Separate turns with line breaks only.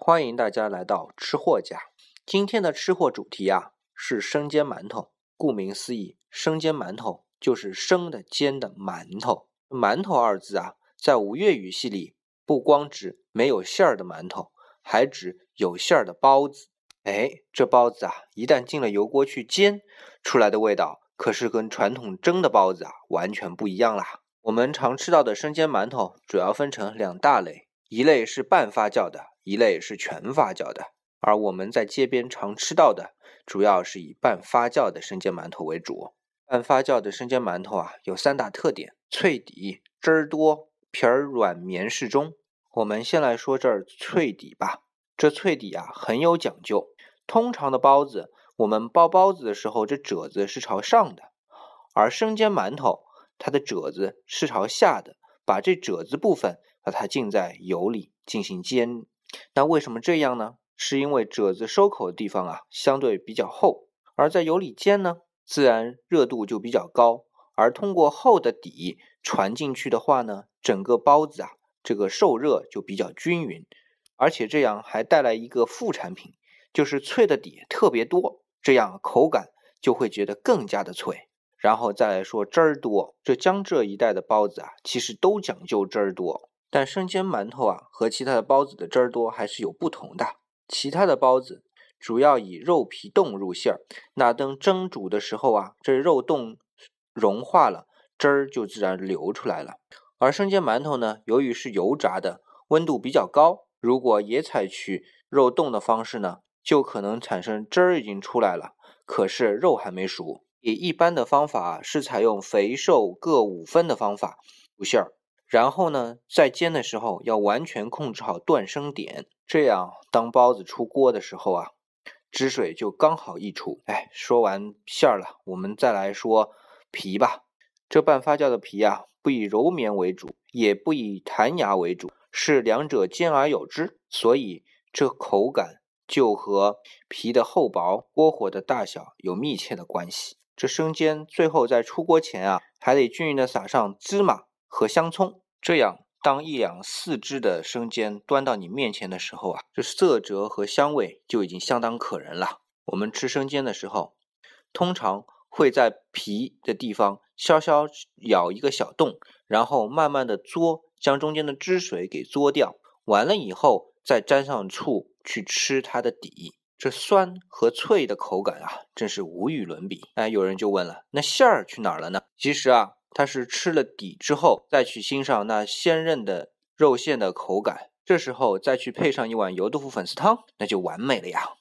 欢迎大家来到吃货家。今天的吃货主题啊是生煎馒头。顾名思义，生煎馒头就是生的煎的馒头。馒头二字啊，在吴越语系里，不光指没有馅儿的馒头，还指有馅儿的包子。哎，这包子啊，一旦进了油锅去煎，出来的味道可是跟传统蒸的包子啊完全不一样啦。我们常吃到的生煎馒头主要分成两大类，一类是半发酵的，一类是全发酵的。而我们在街边常吃到的，主要是以半发酵的生煎馒头为主。半发酵的生煎馒头啊，有三大特点：脆底、汁儿多、皮儿软绵适中。我们先来说这儿脆底吧。这脆底啊很有讲究。通常的包子，我们包包子的时候，这褶子是朝上的；而生煎馒头，它的褶子是朝下的。把这褶子部分，把它浸在油里进行煎。那为什么这样呢？是因为褶子收口的地方啊，相对比较厚，而在油里煎呢，自然热度就比较高。而通过厚的底传进去的话呢，整个包子啊，这个受热就比较均匀。而且这样还带来一个副产品，就是脆的底特别多，这样口感就会觉得更加的脆。然后再来说汁儿多，这江浙一带的包子啊，其实都讲究汁儿多。但生煎馒头啊，和其他的包子的汁儿多还是有不同的。其他的包子主要以肉皮冻入馅儿，那等蒸煮的时候啊，这肉冻融化了，汁儿就自然流出来了。而生煎馒头呢，由于是油炸的，温度比较高，如果也采取肉冻的方式呢，就可能产生汁儿已经出来了，可是肉还没熟。以一般的方法是采用肥瘦各五分的方法入馅儿，然后呢，在煎的时候要完全控制好断生点，这样当包子出锅的时候啊，汁水就刚好溢出。哎，说完馅儿了，我们再来说皮吧。这半发酵的皮啊，不以柔绵为主，也不以弹牙为主，是两者兼而有之，所以这口感就和皮的厚薄、锅火的大小有密切的关系。这生煎最后在出锅前啊，还得均匀的撒上芝麻和香葱，这样当一两四只的生煎端到你面前的时候啊，这色泽和香味就已经相当可人了。我们吃生煎的时候，通常会在皮的地方稍稍咬一个小洞，然后慢慢的嘬，将中间的汁水给嘬掉，完了以后再沾上醋去吃它的底。这酸和脆的口感啊，真是无与伦比。哎，有人就问了，那馅儿去哪儿了呢？其实啊，它是吃了底之后，再去欣赏那鲜嫩的肉馅的口感，这时候再去配上一碗油豆腐粉丝汤，那就完美了呀。